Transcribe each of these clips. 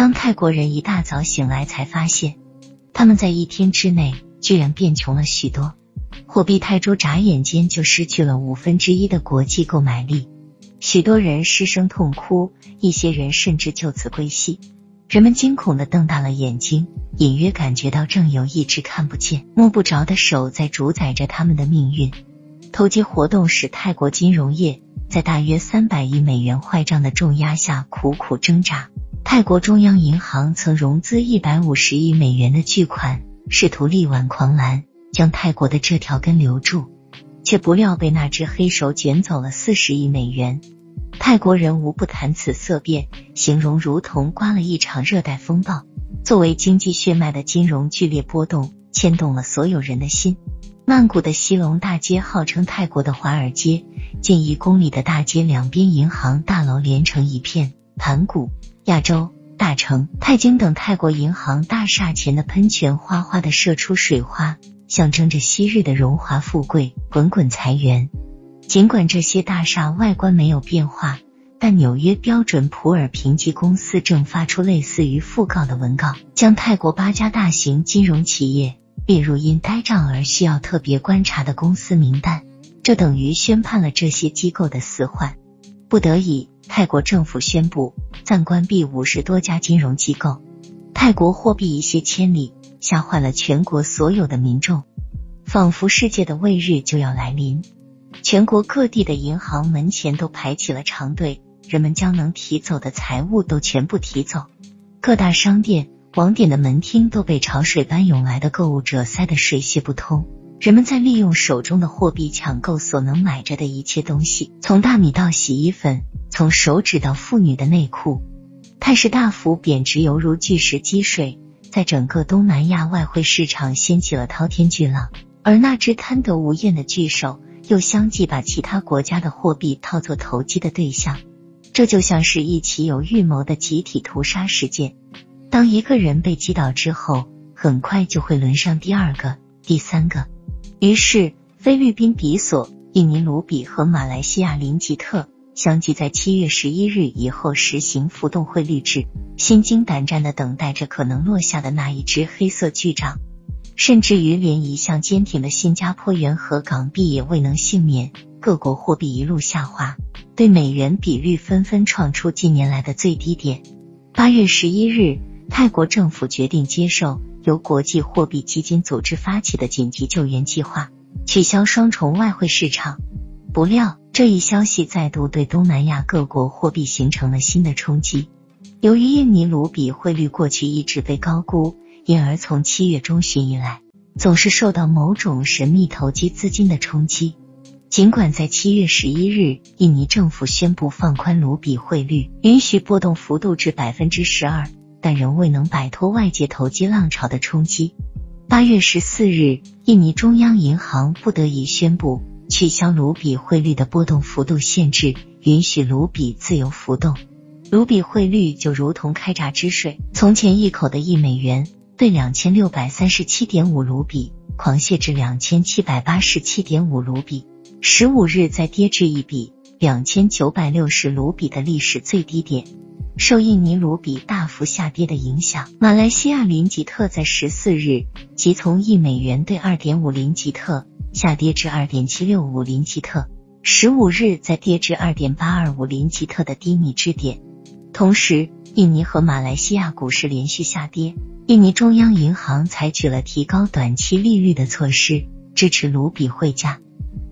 当泰国人一大早醒来，才发现他们在一天之内居然变穷了许多，货币泰铢眨眼间就失去了五分之一的国际购买力，许多人失声痛哭，一些人甚至就此归西。人们惊恐的瞪大了眼睛，隐约感觉到正有一只看不见、摸不着的手在主宰着他们的命运。投机活动使泰国金融业在大约三百亿美元坏账的重压下苦苦挣扎。泰国中央银行曾融资一百五十亿美元的巨款，试图力挽狂澜，将泰国的这条根留住，却不料被那只黑手卷走了四十亿美元。泰国人无不谈此色变，形容如同刮了一场热带风暴。作为经济血脉的金融剧烈波动，牵动了所有人的心。曼谷的西隆大街号称泰国的华尔街，近一公里的大街两边银行大楼连成一片。盘古、亚洲、大成、泰京等泰国银行大厦前的喷泉哗哗的射出水花，象征着昔日的荣华富贵、滚滚财源。尽管这些大厦外观没有变化，但纽约标准普尔评级公司正发出类似于讣告的文告，将泰国八家大型金融企业列入因呆账而需要特别观察的公司名单。这等于宣判了这些机构的死缓。不得已，泰国政府宣布暂关闭五十多家金融机构。泰国货币一泻千里，吓坏了全国所有的民众，仿佛世界的未日就要来临。全国各地的银行门前都排起了长队，人们将能提走的财物都全部提走。各大商店、网点的门厅都被潮水般涌来的购物者塞得水泄不通。人们在利用手中的货币抢购所能买着的一切东西，从大米到洗衣粉，从手指到妇女的内裤。泰士大幅贬值犹如巨石积水，在整个东南亚外汇市场掀起了滔天巨浪。而那只贪得无厌的巨手。又相继把其他国家的货币套作投机的对象，这就像是一起有预谋的集体屠杀事件。当一个人被击倒之后，很快就会轮上第二个、第三个。于是，菲律宾比索、印尼卢比和马来西亚林吉特相继在七月十一日以后实行浮动汇率制，心惊胆战的等待着可能落下的那一只黑色巨掌。甚至于连一向坚挺的新加坡元和港币也未能幸免，各国货币一路下滑，对美元比率纷纷创出近年来的最低点。八月十一日，泰国政府决定接受由国际货币基金组织发起的紧急救援计划，取消双重外汇市场。不料，这一消息再度对东南亚各国货币形成了新的冲击。由于印尼卢比汇率过去一直被高估。因而，从七月中旬以来，总是受到某种神秘投机资金的冲击。尽管在七月十一日，印尼政府宣布放宽卢比汇率，允许波动幅度至百分之十二，但仍未能摆脱外界投机浪潮的冲击。八月十四日，印尼中央银行不得已宣布取消卢比汇率的波动幅度限制，允许卢比自由浮动。卢比汇率就如同开闸之水，从前一口的一美元。兑两千六百三十七点五卢比狂泻至两千七百八十七点五卢比，十五日再跌至一比两千九百六十卢比的历史最低点。受印尼卢比大幅下跌的影响，马来西亚林吉特在十四日即从一美元兑二点五林吉特下跌至二点七六五林吉特，十五日再跌至二点八二五林吉特的低迷之点。同时，印尼和马来西亚股市连续下跌。印尼中央银行采取了提高短期利率的措施，支持卢比汇价。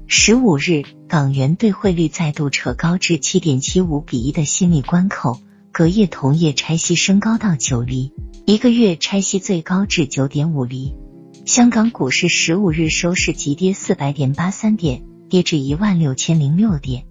十五日，港元兑汇率再度扯高至七点七五比一的心理关口，隔夜同业拆息升高到九厘，一个月拆息最高至九点五厘。香港股市十五日收市急跌四百点八三点，跌至一万六千零六点。